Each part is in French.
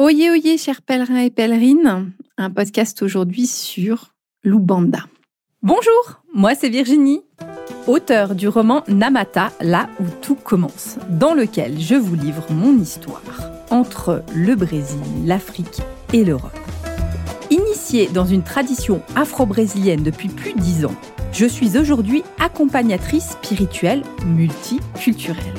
Oyez, oyez, chers pèlerins et pèlerines, un podcast aujourd'hui sur l'Ubanda. Bonjour, moi c'est Virginie, auteure du roman Namata, là où tout commence, dans lequel je vous livre mon histoire entre le Brésil, l'Afrique et l'Europe. Initiée dans une tradition afro-brésilienne depuis plus de dix ans, je suis aujourd'hui accompagnatrice spirituelle multiculturelle.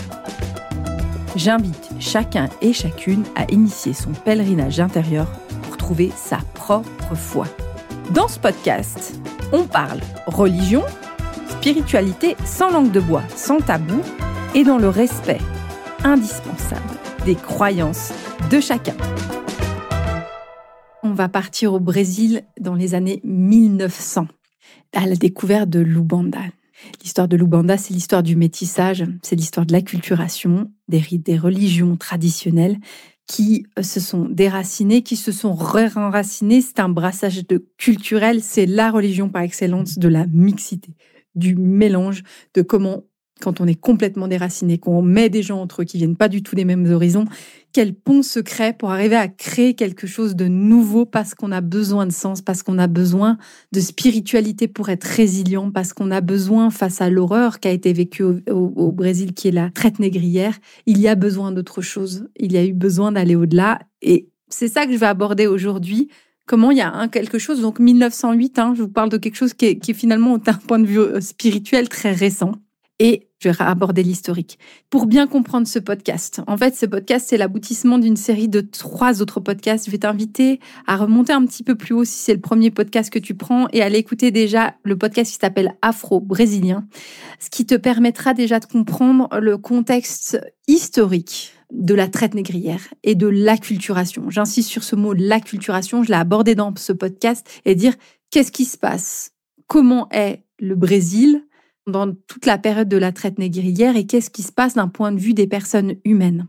J'invite chacun et chacune à initier son pèlerinage intérieur pour trouver sa propre foi. Dans ce podcast, on parle religion, spiritualité sans langue de bois, sans tabou et dans le respect indispensable des croyances de chacun. On va partir au Brésil dans les années 1900 à la découverte de l'Ubanda. L'histoire de l'Ubanda, c'est l'histoire du métissage, c'est l'histoire de l'acculturation, des rites, des religions traditionnelles qui euh, se sont déracinées, qui se sont re-enracinées. C'est un brassage de culturel, c'est la religion par excellence de la mixité, du mélange, de comment quand on est complètement déraciné, qu'on met des gens entre eux qui viennent pas du tout des mêmes horizons, quel pont se crée pour arriver à créer quelque chose de nouveau parce qu'on a besoin de sens, parce qu'on a besoin de spiritualité pour être résilient, parce qu'on a besoin face à l'horreur qui a été vécue au, Brésil, qui est la traite négrière, il y a besoin d'autre chose. Il y a eu besoin d'aller au-delà. Et c'est ça que je vais aborder aujourd'hui comment il y a un quelque chose, donc 1908, hein, je vous parle de quelque chose qui est, qui est finalement d'un point de vue euh, spirituel très récent et je vais aborder l'historique. Pour bien comprendre ce podcast, en fait, ce podcast, c'est l'aboutissement d'une série de trois autres podcasts. Je vais t'inviter à remonter un petit peu plus haut si c'est le premier podcast que tu prends et à l'écouter déjà le podcast qui s'appelle Afro-Brésilien, ce qui te permettra déjà de comprendre le contexte historique de la traite négrière et de l'acculturation. J'insiste sur ce mot, l'acculturation, je l'ai abordé dans ce podcast et dire qu'est-ce qui se passe? Comment est le Brésil? Dans toute la période de la traite négrière et qu'est-ce qui se passe d'un point de vue des personnes humaines.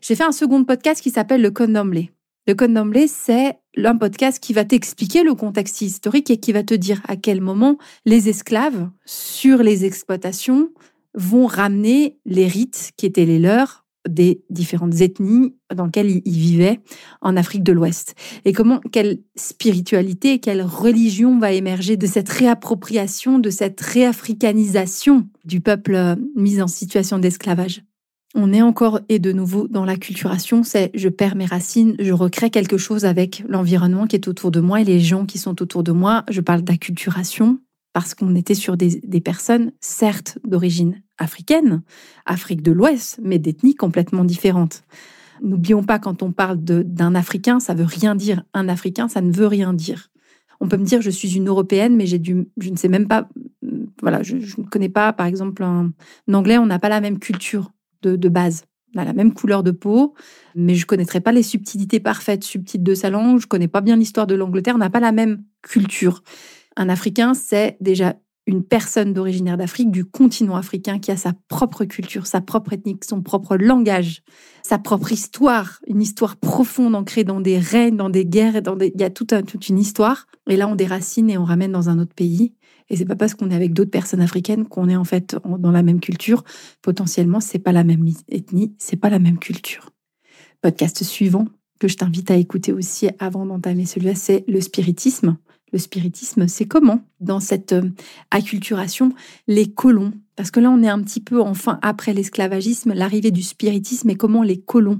J'ai fait un second podcast qui s'appelle Le Condomblé. Le Condomblé, c'est un podcast qui va t'expliquer le contexte historique et qui va te dire à quel moment les esclaves sur les exploitations vont ramener les rites qui étaient les leurs des différentes ethnies dans lesquelles ils vivaient en Afrique de l'Ouest. Et comment, quelle spiritualité, quelle religion va émerger de cette réappropriation, de cette réafricanisation du peuple euh, mis en situation d'esclavage? On est encore et de nouveau dans l'acculturation, c'est je perds mes racines, je recrée quelque chose avec l'environnement qui est autour de moi et les gens qui sont autour de moi. Je parle d'acculturation, parce qu'on était sur des, personnes, certes d'origine africaine, Afrique de l'Ouest, mais d'ethnies complètement différentes. N'oublions pas, quand on parle d'un Africain, ça veut rien dire. Un Africain, ça ne veut rien dire. On peut me dire, je suis une Européenne, mais je ne sais même pas, voilà, je, ne connais pas, par exemple, un, Anglais, on n'a pas la même culture de, de base. On a la même couleur de peau, mais je ne connaîtrais pas les subtilités parfaites, subtiles de sa langue. Je connais pas bien l'histoire de l'Angleterre. On n'a pas la même culture. Un Africain, c'est déjà une personne d'originaire d'Afrique, du continent africain, qui a sa propre culture, sa propre ethnique, son propre langage, sa propre histoire, une histoire profonde ancrée dans des règnes, dans des guerres, dans il y a toute, toute une histoire. Et là, on déracine et on ramène dans un autre pays. Et c'est pas parce qu'on est avec d'autres personnes africaines qu'on est en fait dans la même culture. Potentiellement, c'est pas la même ethnie, c'est pas la même culture. Podcast suivant que je t'invite à écouter aussi avant d'entamer celui-là, c'est le spiritisme le spiritisme, c'est comment dans cette euh, acculturation les colons? Parce que là on est un petit peu enfin après l'esclavagisme, l'arrivée du spiritisme et comment les colons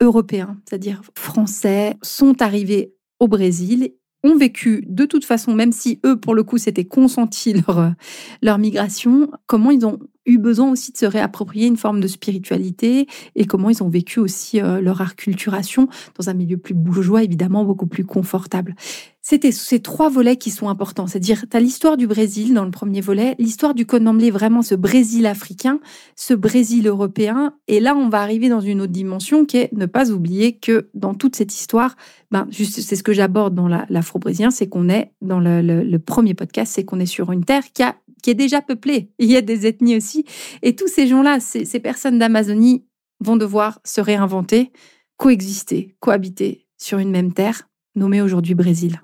européens, c'est-à-dire français, sont arrivés au Brésil ont vécu de toute façon, même si eux, pour le coup, c'était consenti leur, leur migration, comment ils ont eu besoin aussi de se réapproprier une forme de spiritualité et comment ils ont vécu aussi euh, leur acculturation dans un milieu plus bourgeois, évidemment, beaucoup plus confortable. C'était ces trois volets qui sont importants. C'est-à-dire, tu as l'histoire du Brésil dans le premier volet, l'histoire du Connemblé, vraiment ce Brésil africain, ce Brésil européen. Et là, on va arriver dans une autre dimension qui est ne pas oublier que dans toute cette histoire, ben, c'est ce que j'aborde dans l'afro-brésilien, c'est qu'on est, dans le, premier podcast, c'est qu'on est sur une terre qui a qui est déjà peuplée. Il y a des ethnies aussi. Et tous ces gens-là, ces personnes d'Amazonie vont devoir se réinventer, coexister, cohabiter sur une même terre, nommée aujourd'hui Brésil.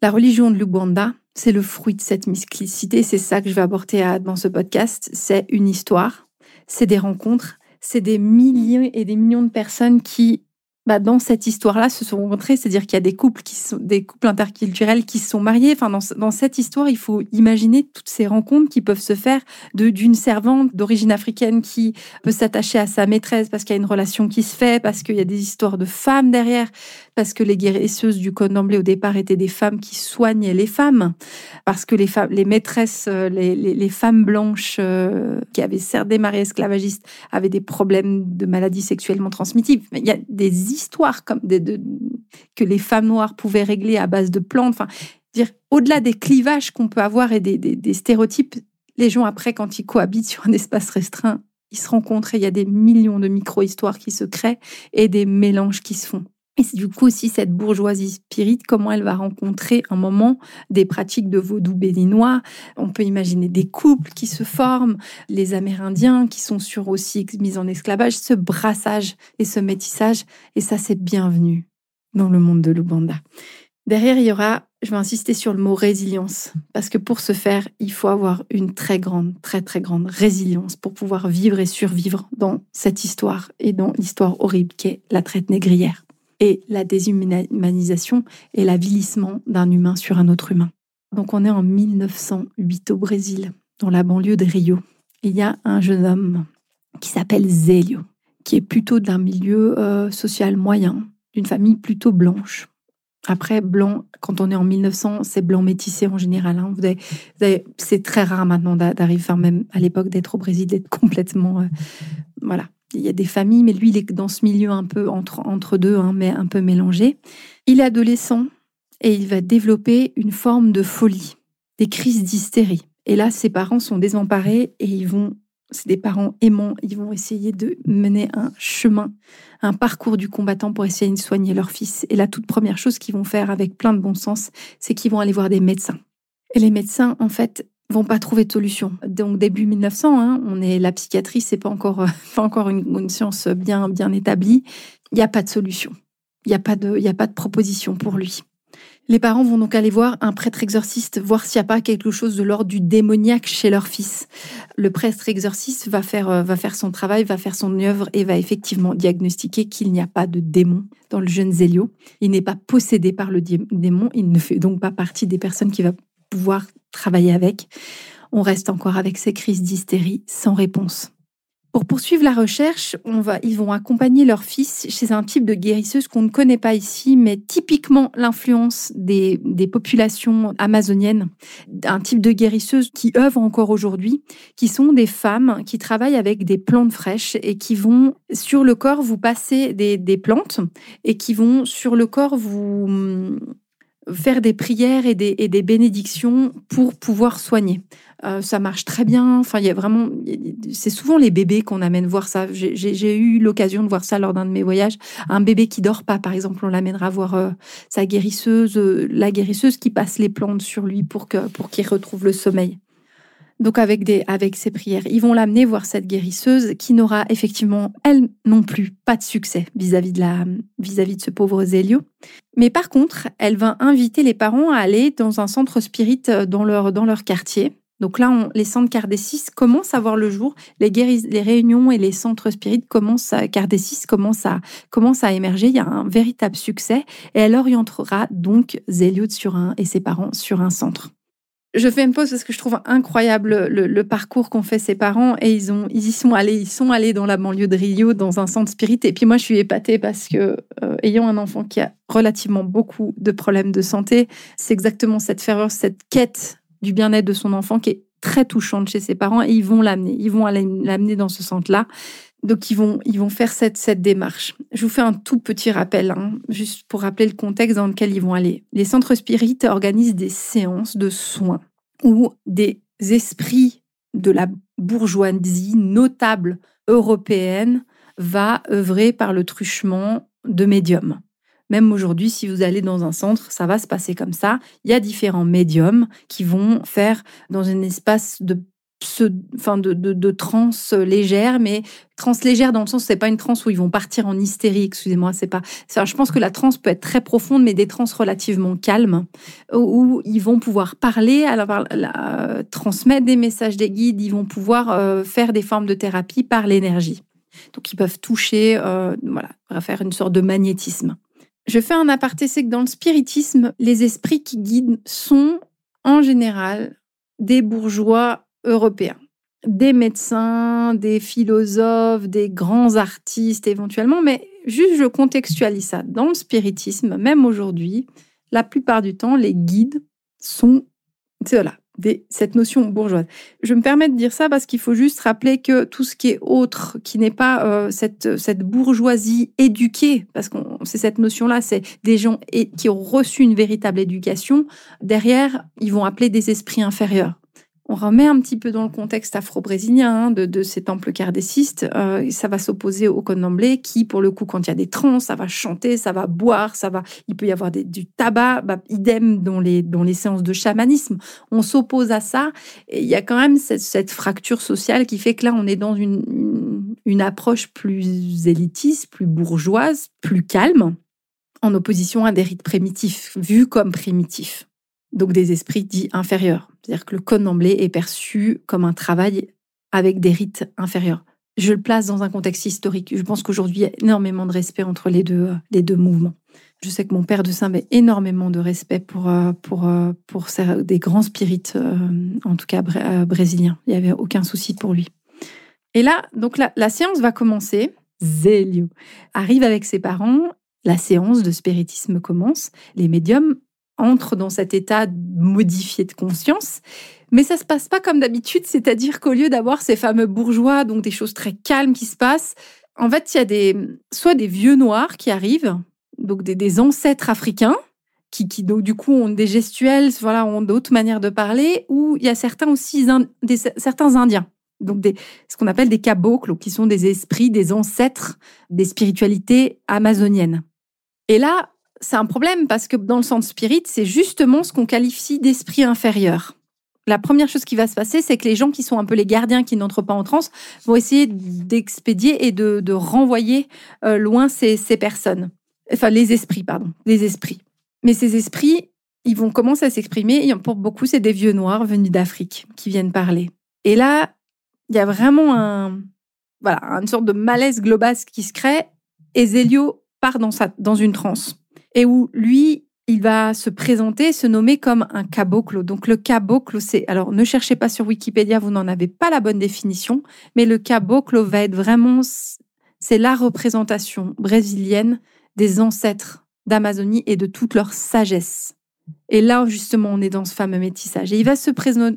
La religion de l'Uganda, c'est le fruit de cette mixité. C'est ça que je vais aborder dans ce podcast. C'est une histoire, c'est des rencontres, c'est des milliers et des millions de personnes qui bah, dans cette histoire-là se sont rencontrés, c'est-à-dire qu'il y a des couples qui sont des couples interculturels qui se sont mariés. Enfin, dans, cette histoire, il faut imaginer toutes ces rencontres qui peuvent se faire d'une servante d'origine africaine qui peut s'attacher à sa maîtresse parce qu'il y a une relation qui se fait, parce qu'il y a des histoires de femmes derrière, parce que les guérisseuses du code d'emblée au départ étaient des femmes qui soignaient les femmes, parce que les femmes, les maîtresses, euh, les, femmes blanches euh, qui avaient certes des esclavagistes avaient des problèmes de maladies sexuellement transmissibles. Il y a des histoires comme de, que les femmes noires pouvaient régler à base de plantes. Enfin, dire au-delà des clivages qu'on peut avoir et des, stéréotypes, les gens après, quand ils cohabitent sur un espace restreint, ils se rencontrent et il y a des millions de micro-histoires qui se créent et des mélanges qui se font. Et du coup aussi cette bourgeoisie spirit, comment elle va rencontrer un moment des pratiques de vaudou béninois. On peut imaginer des couples qui se forment, les Amérindiens qui sont sur aussi mis en esclavage, ce brassage et ce métissage. Et ça, c'est bienvenu dans le monde de l'Ubanda. Derrière, il y aura, je vais insister sur le mot résilience, parce que pour ce faire, il faut avoir une très grande, très très grande résilience pour pouvoir vivre et survivre dans cette histoire et dans l'histoire horrible qu'est la traite négrière et la déshumanisation et l'avilissement d'un humain sur un autre humain. Donc on est en 1908 au Brésil, dans la banlieue de Rio. Il y a un jeune homme qui s'appelle Zélio, qui est plutôt d'un milieu euh, social moyen, d'une famille plutôt blanche. Après, blanc, quand on est en 1900, c'est blanc métissé en général. Hein. c'est très rare maintenant d'arriver, même à l'époque d'être au Brésil, d'être complètement, euh, voilà, il y a des familles, mais lui, il est dans ce milieu un peu entre, entre deux, hein, mais un peu mélangé. Il est adolescent et il va développer une forme de folie, des crises d'hystérie. Et là, ses parents sont désemparés et ils vont, c'est des parents aimants, ils vont essayer de mener un chemin, un parcours du combattant pour essayer de soigner leur fils. Et la toute première chose qu'ils vont faire avec plein de bon sens, c'est qu'ils vont aller voir des médecins. Et les médecins, en fait, vont pas trouver de solution. Donc début 1900, hein, on est la psychiatrie, c'est pas encore pas encore une, science bien bien établie. Il n'y a pas de solution. Il n'y a pas de il a pas de proposition pour lui. Les parents vont donc aller voir un prêtre exorciste, voir s'il n'y a pas quelque chose de l'ordre du démoniaque chez leur fils. Le prêtre exorciste va faire, va faire son travail, va faire son œuvre et va effectivement diagnostiquer qu'il n'y a pas de démon dans le jeune Zélio. Il n'est pas possédé par le démon, il ne fait donc pas partie des personnes qui va pouvoir travailler avec. On reste encore avec ces crises d'hystérie sans réponse. Pour poursuivre la recherche, on va, ils vont accompagner leur fils chez un type de guérisseuse qu'on ne connaît pas ici, mais typiquement l'influence des, des, populations amazoniennes, un type de guérisseuse qui œuvre encore aujourd'hui, qui sont des femmes qui travaillent avec des plantes fraîches et qui vont sur le corps vous passer des, des plantes et qui vont sur le corps vous faire des prières et des, et des bénédictions pour pouvoir soigner. Euh, ça marche très bien. Enfin, il y a vraiment, c'est souvent les bébés qu'on amène voir ça. J'ai eu l'occasion de voir ça lors d'un de mes voyages. Un bébé qui dort pas, par exemple, on l'amènera voir euh, sa guérisseuse, euh, la guérisseuse qui passe les plantes sur lui pour que pour qu'il retrouve le sommeil. Donc avec des avec ses prières, ils vont l'amener voir cette guérisseuse qui n'aura effectivement elle non plus pas de succès vis-à-vis de la vis-à-vis de ce pauvre Zélio. Mais par contre, elle va inviter les parents à aller dans un centre spirit euh, dans leur dans leur quartier. Donc là, les centres Cardessis commencent à voir le jour. Les, les réunions et les centres spirit commencent à, Cardessis commencent à, à émerger. Il y a un véritable succès et elle orientera donc Zélio sur un, et ses parents sur un centre. Je fais une pause parce que je trouve incroyable le, parcours qu'ont fait ses parents et ils ont ils y sont allés ils sont allés dans la banlieue de Rio dans un centre spirit. Et puis moi je suis épatée parce que euh, ayant un enfant qui a relativement beaucoup de problèmes de santé c'est exactement cette ferveur cette quête du bien-être de son enfant qui est très touchante chez ses parents et ils vont l'amener ils vont l'amener dans ce centre là donc ils vont ils vont faire cette cette démarche. Je vous fais un tout petit rappel, hein, juste pour rappeler le contexte dans lequel ils vont aller. Les centres spirites organisent des séances de soins où des esprits de la bourgeoisie notable européenne va œuvrer par le truchement de médiums. Même aujourd'hui, si vous allez dans un centre, ça va se passer comme ça. Il y a différents médiums qui vont faire dans un espace de enfin de, de, transe légère, mais transe légère dans le sens c'est pas une transe où ils vont partir en hystérie. Excusez-moi, c'est pas. je pense que la transe peut être très profonde, mais des transes relativement calmes où, ils vont pouvoir parler, transmettre des messages des guides, ils vont pouvoir euh, faire des formes de thérapie par l'énergie. Donc ils peuvent toucher, euh, voilà, faire une sorte de magnétisme. Je fais un aparté, c'est que dans le spiritisme, les esprits qui guident sont en général des bourgeois européens, des médecins, des philosophes, des grands artistes éventuellement, mais juste je contextualise ça. Dans le spiritisme, même aujourd'hui, la plupart du temps, les guides sont voilà, cette notion bourgeoise. Je me permets de dire ça parce qu'il faut juste rappeler que tout ce qui est autre, qui n'est pas euh, cette, cette bourgeoisie éduquée, parce que c'est cette notion-là, c'est des gens qui ont reçu une véritable éducation, derrière, ils vont appeler des esprits inférieurs on remet un petit peu dans le contexte afro-brésilien hein, de, ces temples kardécistes, euh, ça va s'opposer au condomblé qui, pour le coup, quand il y a des trans, ça va chanter, ça va boire, ça va, il peut y avoir du tabac, bah, idem dans les, dans les séances de chamanisme. On s'oppose à ça et il y a quand même cette, fracture sociale qui fait que là, on est dans une, une approche plus élitiste, plus bourgeoise, plus calme, en opposition à des rites primitifs, vus comme primitifs donc des esprits dits inférieurs. C'est-à-dire que le code d'emblée est perçu comme un travail avec des rites inférieurs. Je le place dans un contexte historique. Je pense qu'aujourd'hui, il y a énormément de respect entre les deux, les deux mouvements. Je sais que mon père de Saint avait énormément de respect pour, euh, pour, euh, pour des grands spirites, euh, en tout cas brésiliens. Il n'y avait aucun souci pour lui. Et là, donc la, la séance va commencer. Zélio arrive avec ses parents. La séance de spiritisme commence. Les médiums entre dans cet état modifié de conscience. Mais ça se passe pas comme d'habitude, c'est-à-dire qu'au lieu d'avoir ces fameux bourgeois, donc des choses très calmes qui se passent, en fait, il y a des, soit des vieux noirs qui arrivent, donc des, ancêtres africains, qui, qui donc, du coup ont des gestuels, voilà, ont d'autres manières de parler, ou il y a certains aussi, des, certains Indiens, donc ce qu'on appelle des cabocles, qui sont des esprits, des ancêtres des spiritualités amazoniennes. Et là, c'est un problème parce que dans le sens spirit, c'est justement ce qu'on qualifie d'esprit inférieur. La première chose qui va se passer, c'est que les gens qui sont un peu les gardiens qui n'entrent pas en transe vont essayer d'expédier et de, renvoyer euh, loin ces, personnes. Enfin, les esprits, pardon. Les esprits. Mais ces esprits, ils vont commencer à s'exprimer. Pour beaucoup, c'est des vieux noirs venus d'Afrique qui viennent parler. Et là, il y a vraiment une sorte de malaise global qui se crée. Et Zélio part dans, dans une transe et où lui, il va se présenter, se nommer comme un caboclo. Donc le caboclo, c'est... Alors ne cherchez pas sur Wikipédia, vous n'en avez pas la bonne définition, mais le caboclo va être vraiment... C'est la représentation brésilienne des ancêtres d'Amazonie et de toute leur sagesse. Et là, justement, on est dans ce fameux métissage. Et il va se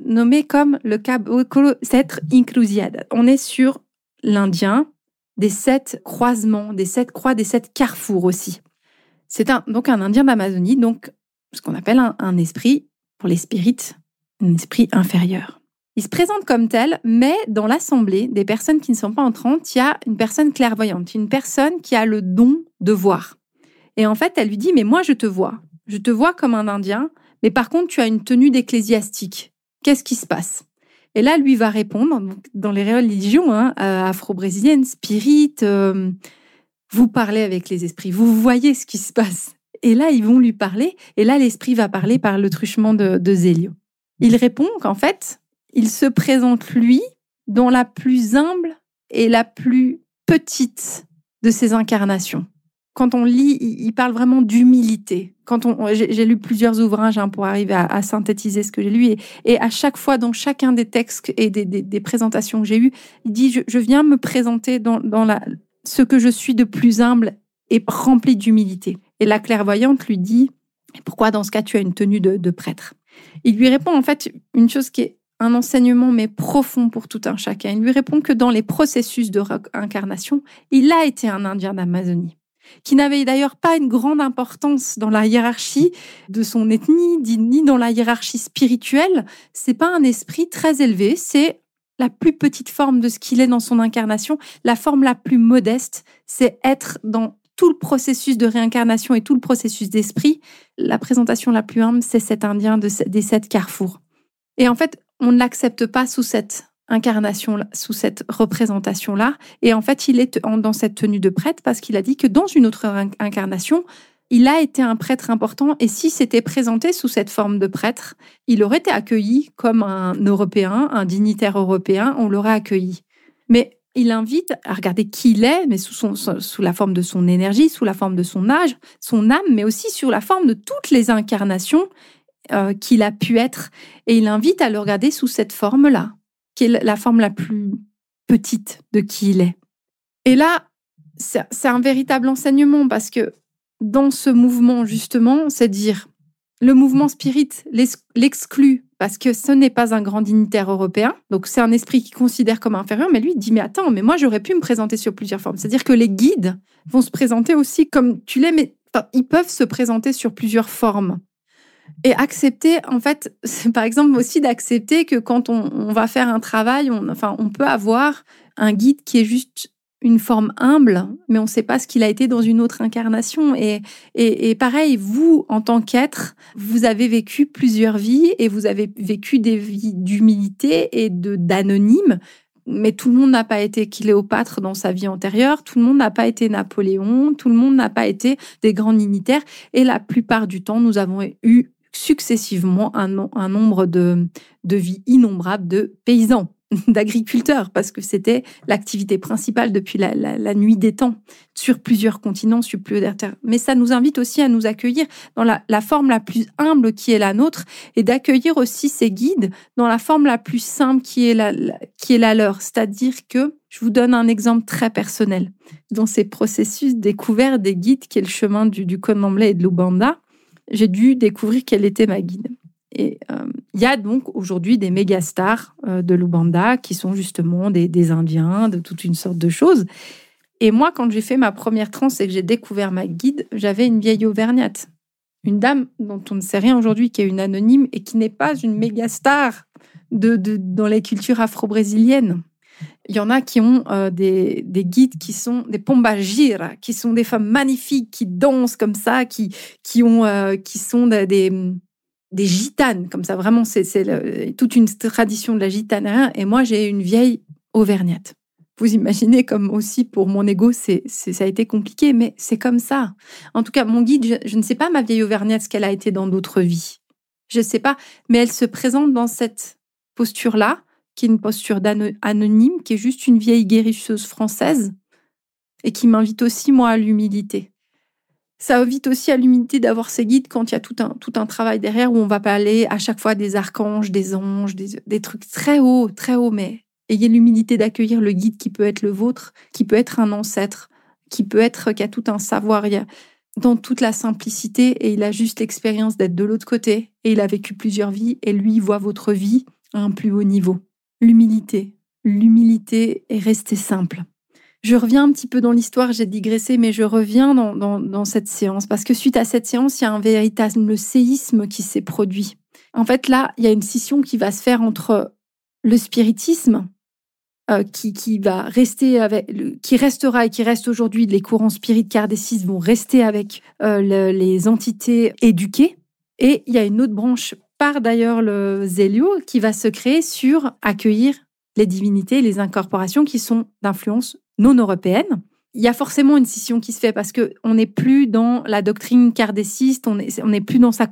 nommer comme le caboclo être inclusiad. On est sur l'Indien, des sept croisements, des sept croix, des sept carrefours aussi. C'est donc un Indien d'Amazonie, donc ce qu'on appelle un, esprit, pour les spirites, un esprit inférieur. Il se présente comme tel, mais dans l'assemblée des personnes qui ne sont pas entrantes, il y a une personne clairvoyante, une personne qui a le don de voir. Et en fait, elle lui dit, mais moi, je te vois. Je te vois comme un Indien, mais par contre, tu as une tenue d'ecclésiastique. Qu'est-ce qui se passe? Et là, lui va répondre, dans les religions hein, euh, afro-brésiliennes, spirit, euh, vous parlez avec les esprits, vous voyez ce qui se passe. Et là, ils vont lui parler, et là, l'esprit va parler par le truchement de, de Zélio. Il répond qu'en fait, il se présente lui dans la plus humble et la plus petite de ses incarnations. Quand on lit, il parle vraiment d'humilité. Quand on, j'ai lu plusieurs ouvrages hein, pour arriver à, synthétiser ce que j'ai lu, et, à chaque fois, dans chacun des textes et des, présentations que j'ai eues, il dit je, viens me présenter dans la, ce que je suis de plus humble et rempli d'humilité. Et la clairvoyante lui dit, pourquoi dans ce cas tu as une tenue de, prêtre? Il lui répond en fait une chose qui est un enseignement mais profond pour tout un chacun. Il lui répond que dans les processus de réincarnation, il a été un Indien d'Amazonie qui n'avait d'ailleurs pas une grande importance dans la hiérarchie de son ethnie, ni dans la hiérarchie spirituelle. C'est pas un esprit très élevé, c'est la plus petite forme de ce qu'il est dans son incarnation, la forme la plus modeste, c'est être dans tout le processus de réincarnation et tout le processus d'esprit. La présentation la plus humble, c'est cet Indien des sept carrefours. Et en fait, on ne l'accepte pas sous cette incarnation, sous cette représentation-là. Et en fait, il est dans cette tenue de prêtre parce qu'il a dit que dans une autre incarnation, il a été un prêtre important et si s'était présenté sous cette forme de prêtre, il aurait été accueilli comme un Européen, un dignitaire européen, on l'aurait accueilli. Mais il invite à regarder qui il est, mais sous, la forme de son énergie, sous la forme de son âge, son âme, mais aussi sous la forme de toutes les incarnations euh, qu'il a pu être. Et il invite à le regarder sous cette forme-là, qui est la forme la plus petite de qui il est. Et là, c'est un véritable enseignement parce que dans ce mouvement, justement, c'est dire le mouvement spirit l'exclut parce que ce n'est pas un grand dignitaire européen. Donc, c'est un esprit qui considère comme inférieur, mais lui, dit Mais attends, mais moi, j'aurais pu me présenter sur plusieurs formes. C'est-à-dire que les guides vont se présenter aussi comme tu l'es, mais ils peuvent se présenter sur plusieurs formes. Et accepter, en fait, c'est par exemple aussi d'accepter que quand on, va faire un travail, enfin, on peut avoir un guide qui est juste une forme humble, mais on ne sait pas ce qu'il a été dans une autre incarnation. Et, pareil, vous, en tant qu'être, vous avez vécu plusieurs vies et vous avez vécu des vies d'humilité et de d'anonyme. Mais tout le monde n'a pas été Cléopâtre dans sa vie antérieure, tout le monde n'a pas été Napoléon, tout le monde n'a pas été des grands dignitaires. Et la plupart du temps, nous avons eu successivement un, un nombre de, de vies innombrables de paysans d'agriculteurs, parce que c'était l'activité principale depuis la, nuit des temps, sur plusieurs continents, sur plusieurs terres. Mais ça nous invite aussi à nous accueillir dans la, forme la plus humble qui est la nôtre, et d'accueillir aussi ces guides dans la forme la plus simple qui est la, qui est la leur. C'est-à-dire que, je vous donne un exemple très personnel. Dans ces processus découverts des guides, qui est le chemin du, du et de l'Ubanda, j'ai dû découvrir quelle était ma guide. Et euh, il y a donc aujourd'hui des méga stars euh, de l'Ubanda qui sont justement des, Indiens, de toute une sorte de choses. Et moi, quand j'ai fait ma première transe et que j'ai découvert ma guide, j'avais une vieille auvergnate. Une dame dont on ne sait rien aujourd'hui, qui est une anonyme et qui n'est pas une méga star de, dans les cultures afro-brésiliennes. Il y en a qui ont euh, des, guides qui sont des pombagira, qui sont des femmes magnifiques, qui dansent comme ça, qui, qui, ont, qui sont des gitanes, comme ça, vraiment, c'est toute une tradition de la gitane. Et moi, j'ai une vieille auvergnate. Vous imaginez comme aussi pour mon ego, c'est, ça a été compliqué, mais c'est comme ça. En tout cas, mon guide, je, ne sais pas ma vieille auvergnate ce qu'elle a été dans d'autres vies. Je ne sais pas, mais elle se présente dans cette posture-là, qui est une posture anonyme, qui est juste une vieille guérisseuse française, et qui m'invite aussi, moi, à l'humilité. Ça évite aussi à l'humilité d'avoir ses guides quand il y a tout un, tout un travail derrière où on va parler à chaque fois des archanges, des anges, des, trucs très hauts, très hauts, mais ayez l'humilité d'accueillir le guide qui peut être le vôtre, qui peut être un ancêtre, qui peut être, qui a tout un savoir. Il y a, dans toute la simplicité et il a juste l'expérience d'être de l'autre côté et il a vécu plusieurs vies et lui voit votre vie à un plus haut niveau. L'humilité. L'humilité est rester simple. Je reviens un petit peu dans l'histoire, j'ai digressé, mais je reviens dans, cette séance parce que suite à cette séance, il y a un véritable séisme qui s'est produit. En fait, là, il y a une scission qui va se faire entre le spiritisme, euh, qui, qui, va rester avec, qui restera et qui reste aujourd'hui, les courants spirites cardécistes vont rester avec euh, les entités éduquées. Et il y a une autre branche, par d'ailleurs le Zélio, qui va se créer sur accueillir les divinités, les incorporations qui sont d'influence non européenne, il y a forcément une scission qui se fait parce que on n'est plus dans la doctrine kardéciste, on n'est on plus dans sa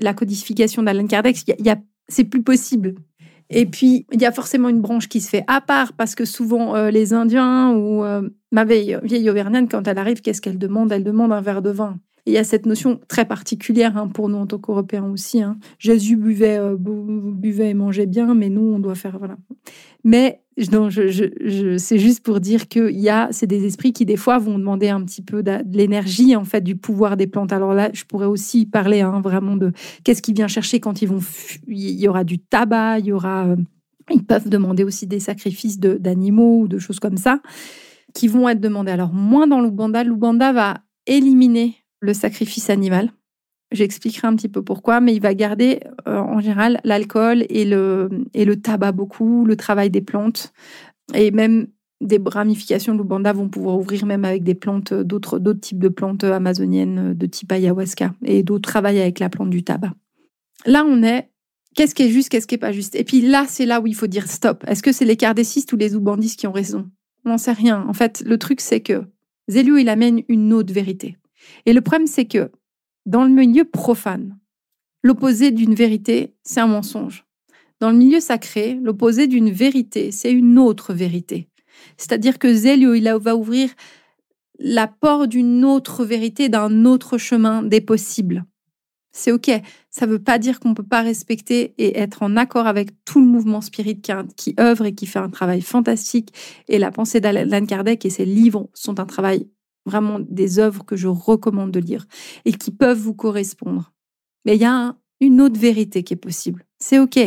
la codification d'Alan Kardec. C'est plus possible. Et puis, il y a forcément une branche qui se fait à part parce que souvent, euh, les Indiens ou euh, ma vieille, vieille quand elle arrive, qu'est-ce qu'elle demande? Elle demande un verre de vin. Il y a cette notion très particulière hein, pour nous en tant qu'Européens aussi. Hein. Jésus buvait, euh, buvait et mangeait bien, mais nous, on doit faire. Voilà. Mais non, c'est juste pour dire que y a, c'est des esprits qui des fois vont demander un petit peu de, l'énergie en fait du pouvoir des plantes. Alors là, je pourrais aussi parler hein, vraiment de qu'est-ce qui vient chercher quand ils vont. Il y aura du tabac, il y aura. Euh, ils peuvent demander aussi des sacrifices d'animaux ou de choses comme ça qui vont être demandés. Alors moins dans l'Ubanda, l'Ubanda va éliminer le sacrifice animal J'expliquerai un petit peu pourquoi, mais il va garder euh, en général l'alcool et le, et le tabac beaucoup, le travail des plantes et même des ramifications l'Ubanda vont pouvoir ouvrir même avec des plantes, d'autres, d'autres types de plantes amazoniennes de type ayahuasca et d'autres travaillent avec la plante du tabac. Là, on est qu'est-ce qui est juste, qu'est-ce qui est pas juste? Et puis là, c'est là où il faut dire stop. Est-ce que c'est les cardécistes ou les oubandistes qui ont raison? On n'en sait rien. En fait, le truc, c'est que Zélio, il amène une autre vérité. Et le problème, c'est que dans le milieu profane, l'opposé d'une vérité, c'est un mensonge. Dans le milieu sacré, l'opposé d'une vérité, c'est une autre vérité. C'est-à-dire que Zélio, il va ouvrir l'apport d'une autre vérité, d'un autre chemin des possibles. C'est OK. Ça ne veut pas dire qu'on ne peut pas respecter et être en accord avec tout le mouvement spirit qui, œuvre et qui fait un travail fantastique. Et la pensée d'Alan Kardec et ses livres sont un travail vraiment des œuvres que je recommande de lire et qui peuvent vous correspondre. Mais il y a une autre vérité qui est possible. C'est OK.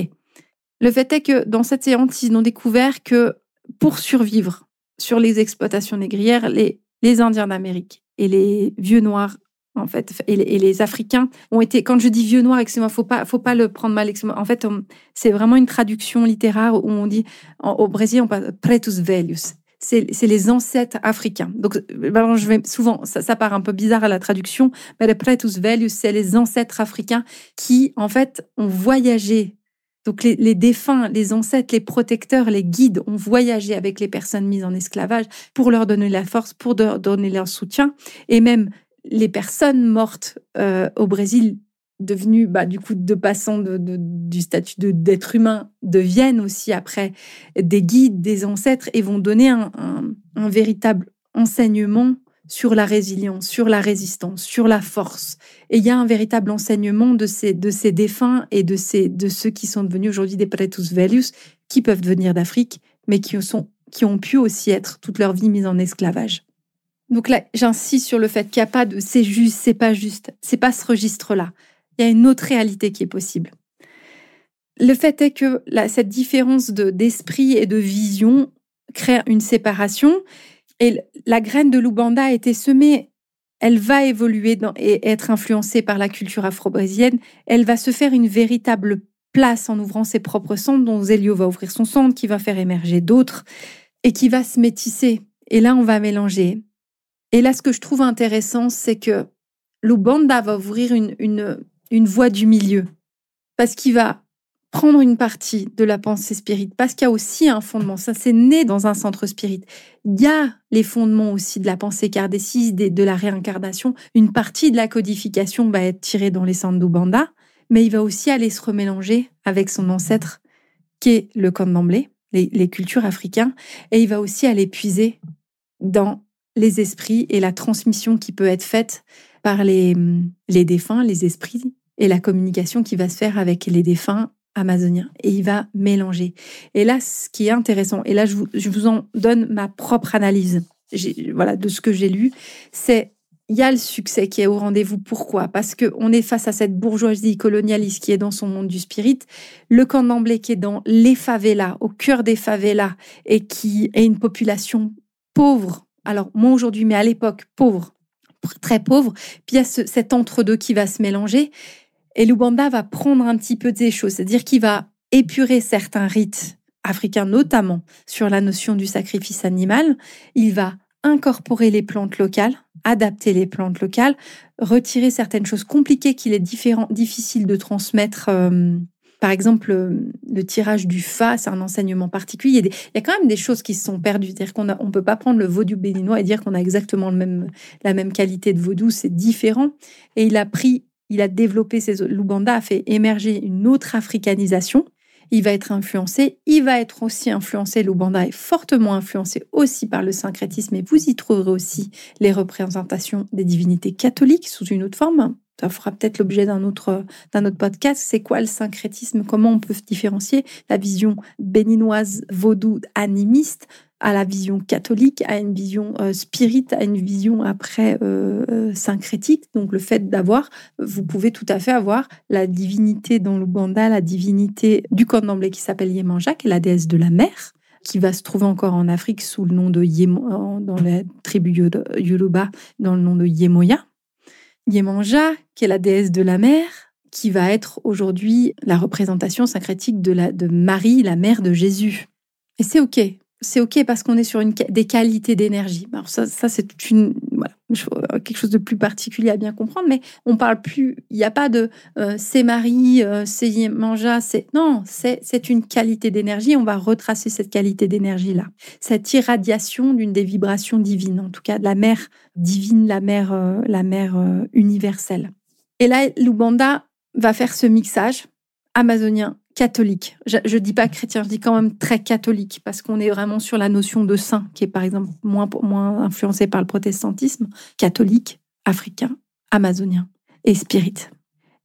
Le fait est que dans cette séance, ils ont découvert que pour survivre sur les exploitations négrières, les, les Indiens d'Amérique et les vieux noirs en fait, et les, Africains ont été. Quand je dis vieux noirs, excusez-moi, faut pas, faut pas le prendre mal. En fait, c'est vraiment une traduction littéraire où on dit au Brésil, on parle pretus velhos c'est les ancêtres africains. Donc, euh, je vais souvent, ça, ça, part un peu bizarre à la traduction, mais les Pretus Velius, c'est les ancêtres africains qui, en fait, ont voyagé. Donc, les, défunts, les ancêtres, les protecteurs, les guides ont voyagé avec les personnes mises en esclavage pour leur donner la force, pour leur donner leur soutien. Et même les personnes mortes euh, au Brésil devenus, bah, du coup, de passant de, du statut d'être humain, deviennent aussi après des guides, des ancêtres et vont donner un, véritable enseignement sur la résilience, sur la résistance, sur la force. Et il y a un véritable enseignement de ces, de ces défunts et de, ces, de ceux qui sont devenus aujourd'hui des pretus velius, qui peuvent venir d'Afrique, mais qui, sont, qui ont pu aussi être toute leur vie mis en esclavage. Donc là, j'insiste sur le fait qu'il n'y a pas de c'est juste, c'est pas juste, c'est pas ce registre-là il y a une autre réalité qui est possible. Le fait est que cette différence d'esprit et de vision crée une séparation et la graine de l'Oubanda a été semée. Elle va évoluer et être influencée par la culture afro-brésilienne. Elle va se faire une véritable place en ouvrant ses propres centres, dont Zélio va ouvrir son centre, qui va faire émerger d'autres et qui va se métisser. Et là, on va mélanger. Et là, ce que je trouve intéressant, c'est que l'Ubanda va ouvrir une voie du milieu, parce qu'il va prendre une partie de la pensée spirit, parce qu'il y a aussi un fondement. Ça, c'est né dans un centre spirit. Il y a les fondements aussi de la pensée kardéciste, de la réincarnation. Une partie de la codification va être tirée dans les centres d'Ubanda, mais il va aussi aller se remélanger avec son ancêtre, qui est le Kandamblé, les, les cultures africaines, et il va aussi aller puiser dans les esprits et la transmission qui peut être faite par les, les défunts, les esprits, et la communication qui va se faire avec les défunts amazoniens. Et il va mélanger. Et là, ce qui est intéressant, et là, je vous, en donne ma propre analyse voilà, de ce que j'ai lu, c'est il y a le succès qui est au rendez-vous. Pourquoi? Parce qu'on est face à cette bourgeoisie colonialiste qui est dans son monde du spirit, le camp d'emblée qui est dans les favelas, au cœur des favelas, et qui est une population pauvre. Alors, moi aujourd'hui, mais à l'époque, pauvre, très pauvre. Puis il y a cet entre-deux qui va se mélanger. Et Lubanda va prendre un petit peu des choses, c'est-à-dire qu'il va épurer certains rites africains, notamment sur la notion du sacrifice animal. Il va incorporer les plantes locales, adapter les plantes locales, retirer certaines choses compliquées qu'il est difficile de transmettre euh, par exemple, le, tirage du fa, c'est un enseignement particulier. Il y, a quand même des choses qui se sont perdues. C'est-à-dire qu'on ne peut pas prendre le vaudou béninois et dire qu'on a exactement la même qualité de vaudou. C'est différent. Et il a pris, il a développé ses. Lubanda a fait émerger une autre africanisation. Il va être influencé. Il va être aussi influencé. Lubanda est fortement influencé aussi par le syncrétisme. Et vous y trouverez aussi les représentations des divinités catholiques sous une autre forme ça fera peut-être l'objet d'un autre, d'un autre podcast. C'est quoi le syncrétisme? Comment on peut différencier? La vision béninoise vaudou animiste à la vision catholique, à une vision euh, spirit, à une vision après euh, euh, syncrétique. Donc le fait d'avoir, vous pouvez tout à fait avoir la divinité dans l'Ouganda, la divinité du Kandamblé qui s'appelle Yemanja, qui est la déesse de la mer, qui va se trouver encore en Afrique sous le nom de Yemo, dans la tribu Yoruba, dans le nom de Yemoya. Yemanja, qui est la déesse de la mer, qui va être aujourd'hui la représentation syncrétique de, de Marie, la mère de Jésus. Et c'est OK c'est OK parce qu'on est sur des qualités d'énergie. Ça, c'est voilà, quelque chose de plus particulier à bien comprendre, mais on parle plus, il n'y a pas de euh, c'est Marie, euh, c'est Manja, c'est. Non, c'est une qualité d'énergie. On va retracer cette qualité d'énergie-là. Cette irradiation d'une des vibrations divines, en tout cas de la mère divine, la mère, euh, la mère universelle. Et là, Lubanda va faire ce mixage amazonien catholique. Je ne dis pas chrétien, je dis quand même très catholique, parce qu'on est vraiment sur la notion de saint, qui est par exemple moins, moins influencée par le protestantisme, catholique, africain, amazonien et spirit.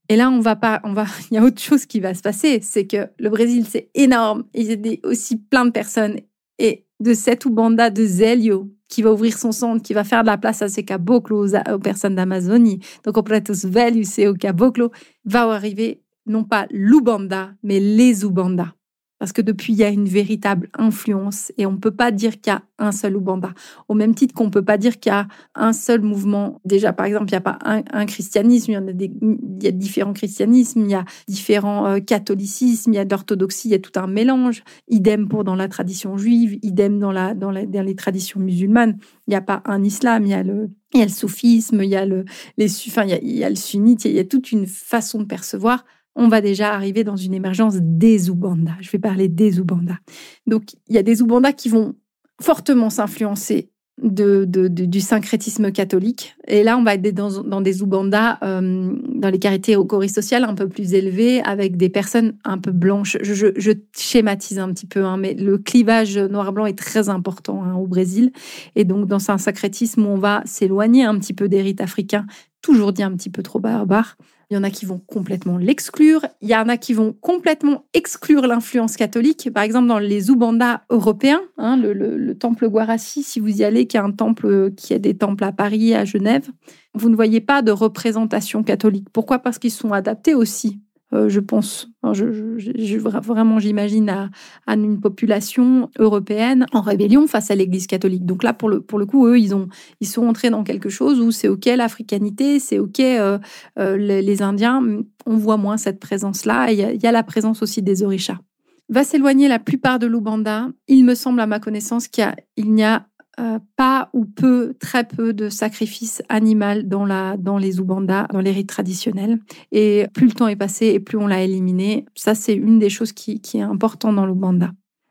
Et là, on va pas, on va, il y a autre chose qui va se passer, c'est que le Brésil, c'est énorme. Il y a aussi plein de personnes. Et de cette Ubanda de Zélio, qui va ouvrir son centre, qui va faire de la place à ces caboclos, aux, personnes d'Amazonie, donc au Pretos Velhos et aux caboclos, va arriver non pas l'Ubanda, mais les Ubanda. Parce que depuis, il y a une véritable influence et on ne peut pas dire qu'il y a un seul Ubanda. Au même titre qu'on ne peut pas dire qu'il y a un seul mouvement. Déjà, par exemple, il n'y a pas un, christianisme, il y, en a des, il y a différents christianismes, il y a différents euh, catholicismes, il y a d'orthodoxie, il y a tout un mélange. Idem pour dans la tradition juive, idem dans, la, dans, les traditions musulmanes. Il n'y a pas un islam, il y a le, il y a le soufisme, il y a le, les, enfin, il y a le sunnite, il y a toute une façon de percevoir on va déjà arriver dans une émergence des Ubanda. Je vais parler des Ubanda. Donc, il y a des Ubanda qui vont fortement s'influencer du syncrétisme catholique. Et là, on va être dans, des Ubanda, euh, dans les catégories sociales un peu plus élevées, avec des personnes un peu blanches. Je, schématise un petit peu, hein, mais le clivage noir-blanc est très important hein, au Brésil. Et donc, dans un syncrétisme on va s'éloigner un petit peu des rites africains, toujours dit un petit peu trop barbare, il y en a qui vont complètement l'exclure. Il y en a qui vont complètement exclure l'influence catholique. Par exemple, dans les Ubanda européens, hein, le, temple Guarassi, si vous y allez, qui temple qui a des temples à Paris, à Genève, vous ne voyez pas de représentation catholique. Pourquoi? Parce qu'ils sont adaptés aussi euh, je pense. Vraiment, j'imagine à, une population européenne en rébellion face à l'Église catholique. Donc là, pour le, coup, eux, ils, ont, ils sont entrés dans quelque chose où c'est OK l'africanité, c'est OK euh, euh, les, Indiens. On voit moins cette présence-là. Il y, a la présence aussi des Orishas. Va s'éloigner la plupart de l'Oubanda. Il me semble, à ma connaissance, qu'il n'y a euh, pas ou peu, très peu de sacrifices animaux dans, dans les Ubanda, dans les rites traditionnels. Et plus le temps est passé et plus on l'a éliminé. Ça, c'est une des choses qui, qui est importante dans l'Ubanda.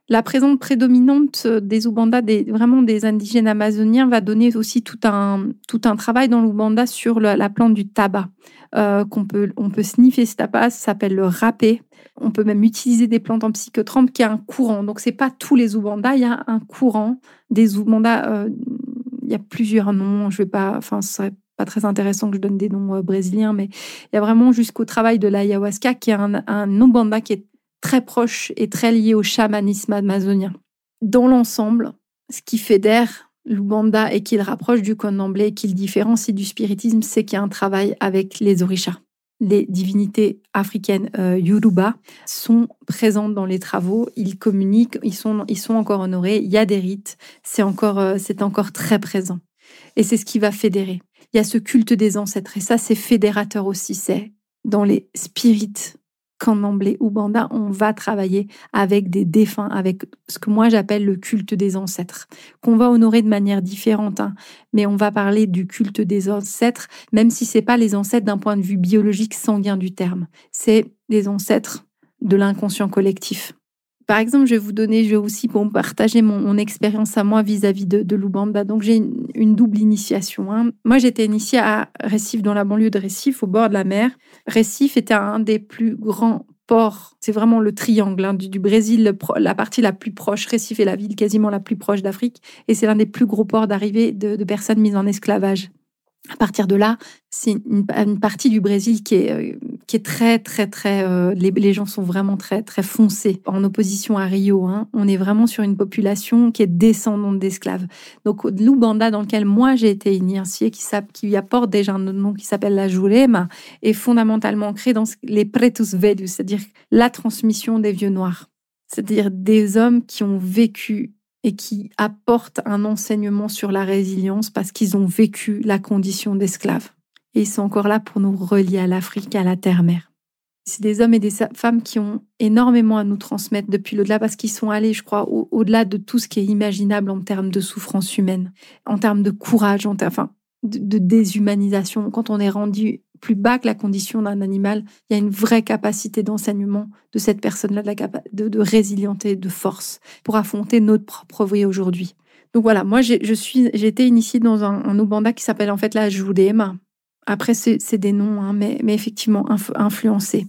La présence prédominante des Ubanda, des, vraiment des indigènes amazoniens, va donner aussi tout un, tout un travail dans l'Ubanda sur la plante du tabac. Euh, qu'on peut, on peut sniffer ce tabac, ça s'appelle le râpé. On peut même utiliser des plantes en psychotrempe qui a un courant. Donc, c'est pas tous les Ubanda, il y a un courant des Ubanda. Euh, il y a plusieurs noms. Je vais pas, enfin, ce serait pas très intéressant que je donne des noms euh, brésiliens, mais il y a vraiment jusqu'au travail de l'ayahuasca qui est un, un qui est très proche et très lié au chamanisme amazonien. Dans l'ensemble, ce qui fédère l'Ubanda et qui le rapproche du Condomblé et qui le différencie du spiritisme, c'est qu'il y a un travail avec les orishas. Les divinités africaines euh, Yoruba sont présentes dans les travaux, ils communiquent, ils sont, ils sont encore honorés, il y a des rites, c'est encore, euh, c'est encore très présent. Et c'est ce qui va fédérer. Il y a ce culte des ancêtres, et ça c'est fédérateur aussi, c'est dans les spirites Candomblé ou Banda, on va travailler avec des défunts, avec ce que moi j'appelle le culte des ancêtres, qu'on va honorer de manière différente. Hein. mais on va parler du culte des ancêtres, même si c'est pas les ancêtres d'un point de vue biologique sanguin du terme. C'est des ancêtres de l'inconscient collectif. Par exemple, je vais vous donner, je vais aussi pour partager mon, expérience à moi vis-à-vis de, de. Donc, j'ai une, double initiation. Hein. Moi, j'étais initiée à Recife, dans la banlieue de Recife, au bord de la mer. Recife était un des plus grands ports. C'est vraiment le triangle hein, du, Brésil, la partie la plus proche. Recife est la ville quasiment la plus proche d'Afrique. Et c'est l'un des plus gros ports d'arrivée de personnes mises en esclavage à partir de là, c'est une, partie du Brésil qui est, euh, qui est très, très, très. Euh, les, gens sont vraiment très, très foncés. En opposition à Rio, hein. on est vraiment sur une population qui est descendante d'esclaves. Donc, l'Ubanda, dans lequel moi j'ai été initiée, qui, qui apporte déjà un nom qui s'appelle la Jurema, est fondamentalement ancré dans les pretus velhos, c'est-à-dire la transmission des vieux noirs. C'est-à-dire des hommes qui ont vécu et qui apportent un enseignement sur la résilience parce qu'ils ont vécu la condition d'esclave. Et ils sont encore là pour nous relier à l'Afrique, à la terre-mère. C'est des hommes et des femmes qui ont énormément à nous transmettre depuis l'au-delà parce qu'ils sont allés, je crois, au-delà de tout ce qui est imaginable en termes de souffrance humaine, en termes de courage, en enfin, de déshumanisation. Quand on est rendu plus bas que la condition d'un animal, il y a une vraie capacité d'enseignement de cette personne-là, de, de, résilienté, de force pour affronter notre propre vie aujourd'hui. Donc voilà, moi j'ai été initiée dans un, un qui s'appelle en fait la Judema. Après, c'est des noms, hein, mais, effectivement influencés.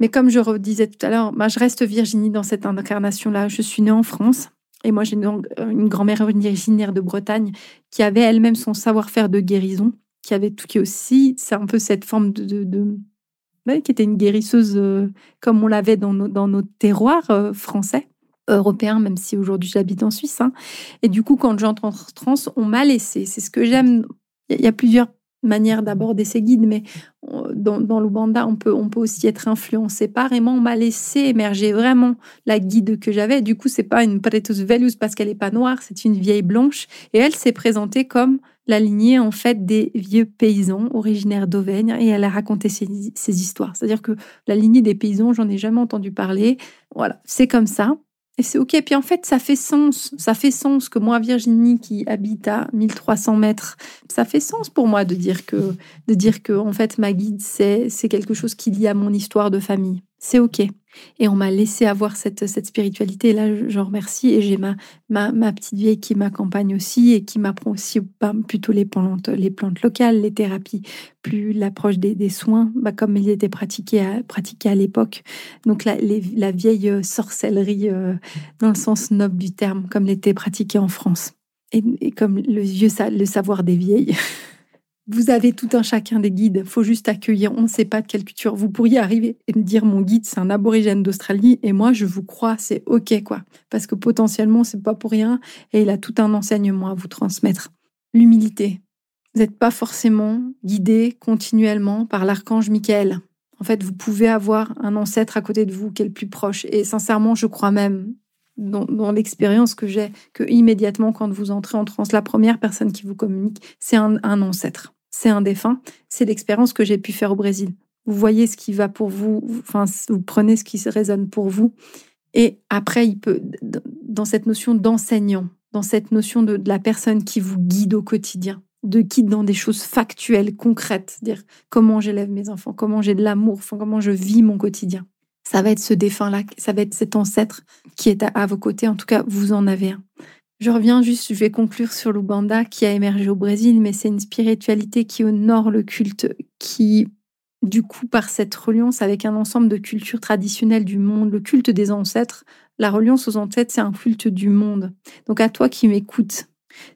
Mais comme je redisais tout à l'heure, bah, je reste Virginie dans cette incarnation-là. Je suis née en France. Et moi, j'ai une, grand-mère originaire de Bretagne qui avait elle-même son savoir-faire de guérison, qui avait tout qui aussi, c'est un peu cette forme de, qui était une guérisseuse euh, comme on l'avait dans, nos terroirs euh, français européens, même si aujourd'hui j'habite en Suisse. Hein. Et du coup, quand j'entre en trans, on m'a laissé. C'est ce que j'aime. Il y a plusieurs manière d'aborder ces guides, mais dans, dans l'Ubanda, on peut, aussi être influencé par. Et moi, on m'a laissé émerger vraiment la guide que j'avais. Du coup, c'est pas une Pretus Velus parce qu'elle est pas noire, c'est une vieille blanche. Et elle s'est présentée comme la lignée, en fait, des vieux paysans originaires d'Auvergne. Et elle a raconté ses, histoires. C'est-à-dire que la lignée des paysans, j'en ai jamais entendu parler. Voilà, c'est comme ça. Et c'est OK. Puis en fait, ça fait sens. Ça fait sens que moi, Virginie, qui habite à 1300 mètres, ça fait sens pour moi de dire que, de dire que en fait, ma guide, c'est, c'est quelque chose qui lie à mon histoire de famille. C'est OK. Et on m'a laissé avoir cette, cette spiritualité. Et là, j'en remercie. Et j'ai ma, ma, petite vieille qui m'accompagne aussi et qui m'apprend aussi plutôt les plantes, les plantes locales, les thérapies, plus l'approche des, soins, bah, comme il était pratiqué à, à l'époque. Donc la, la vieille sorcellerie euh, dans le sens noble du terme, comme l'était pratiqué en France. Et, et comme le vieux le savoir des vieilles. Vous avez tout un chacun des guides. Faut juste accueillir. On ne sait pas de quelle culture. Vous pourriez arriver et me dire mon guide, c'est un aborigène d'Australie et moi, je vous crois, c'est OK, quoi. Parce que potentiellement, c'est pas pour rien et il a tout un enseignement à vous transmettre. L'humilité. Vous n'êtes pas forcément guidé continuellement par l'archange Michael. En fait, vous pouvez avoir un ancêtre à côté de vous qui est le plus proche. Et sincèrement, je crois même, dans, l'expérience que j'ai, que immédiatement, quand vous entrez en transe, la première personne qui vous communique, c'est un ancêtre c'est un défunt. C'est l'expérience que j'ai pu faire au Brésil. Vous voyez ce qui va pour vous, enfin, vous prenez ce qui résonne pour vous. Et après, il peut, dans cette notion d'enseignant, dans cette notion de, la personne qui vous guide au quotidien, de guide dans des choses factuelles, concrètes, dire comment j'élève mes enfants, comment j'ai de l'amour, comment je vis mon quotidien. Ça va être ce défunt-là, ça va être cet ancêtre qui est à vos côtés. En tout cas, vous en avez un. Je reviens juste, je vais conclure sur l'Ubanda qui a émergé au Brésil, mais c'est une spiritualité qui honore le culte, qui, du coup, par cette reliance avec un ensemble de cultures traditionnelles du monde, le culte des ancêtres, la reliance aux ancêtres, c'est un culte du monde. Donc à toi qui m'écoutes,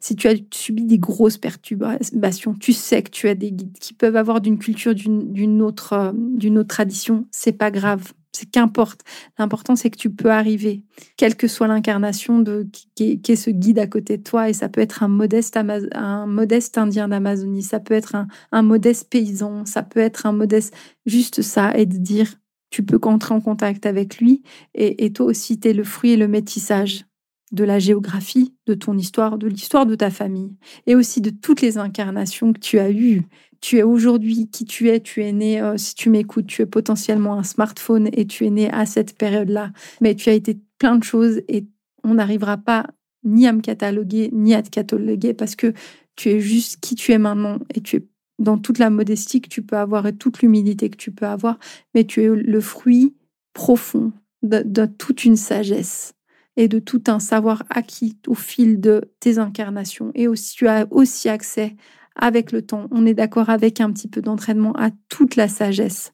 si tu as subi des grosses perturbations, tu sais que tu as des guides qui peuvent avoir d'une culture, d'une autre, euh, d'une autre tradition, c'est pas grave qu'importe. L'important, c'est que tu peux arriver, quelle que soit l'incarnation de qui, est ce guide à côté de toi. Et ça peut être un modeste, un modeste indien d'Amazonie, ça peut être un, modeste paysan, ça peut être un modeste. Juste ça, et de dire, tu peux entrer en contact avec lui. Et, et toi aussi, tu es le fruit et le métissage de la géographie, de ton histoire, de l'histoire de ta famille, et aussi de toutes les incarnations que tu as eues. Tu es aujourd'hui qui tu es, tu es né, euh, si tu m'écoutes, tu es potentiellement un smartphone et tu es né à cette période-là, mais tu as été plein de choses et on n'arrivera pas ni à me cataloguer, ni à te cataloguer parce que tu es juste qui tu es maintenant et tu es dans toute la modestie que tu peux avoir et toute l'humilité que tu peux avoir, mais tu es le fruit profond de toute une sagesse et de tout un savoir acquis au fil de tes incarnations. Et aussi, tu as aussi accès avec le temps, on est d'accord avec un petit peu d'entraînement, à toute la sagesse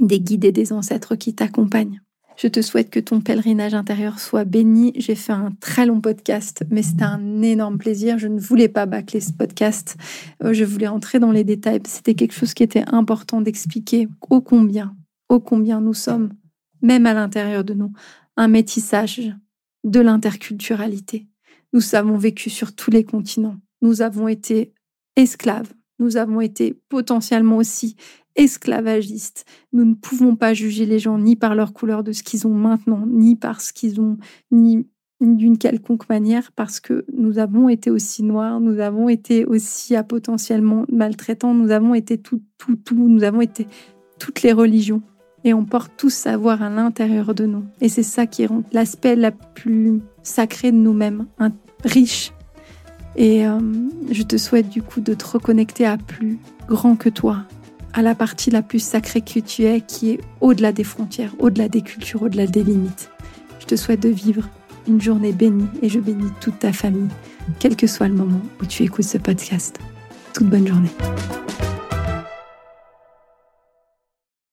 des guides et des ancêtres qui t'accompagnent. Je te souhaite que ton pèlerinage intérieur soit béni. J'ai fait un très long podcast, mais c'était un énorme plaisir. Je ne voulais pas bâcler ce podcast. Euh, je voulais entrer dans les détails. C'était quelque chose qui était important d'expliquer ô combien, ô combien nous sommes, même à l'intérieur de nous, un métissage, de l'interculturalité. Nous avons vécu sur tous les continents. Nous avons été esclaves. Nous avons été potentiellement aussi esclavagistes. Nous ne pouvons pas juger les gens ni par leur couleur de ce qu'ils ont maintenant, ni par ce qu'ils ont, ni d'une quelconque manière, parce que nous avons été aussi noirs, nous avons été aussi à potentiellement maltraitants, nous avons été tout, tout, tout, nous avons été toutes les religions et on porte tout savoir à l'intérieur de nous. Et c'est ça qui rend l'aspect la plus sacré de nous-mêmes, riche. Et euh, je te souhaite du coup de te reconnecter à plus grand que toi, à la partie la plus sacrée que tu es, qui est au-delà des frontières, au-delà des cultures, au-delà des limites. Je te souhaite de vivre une journée bénie et je bénis toute ta famille, quel que soit le moment où tu écoutes ce podcast. Toute bonne journée.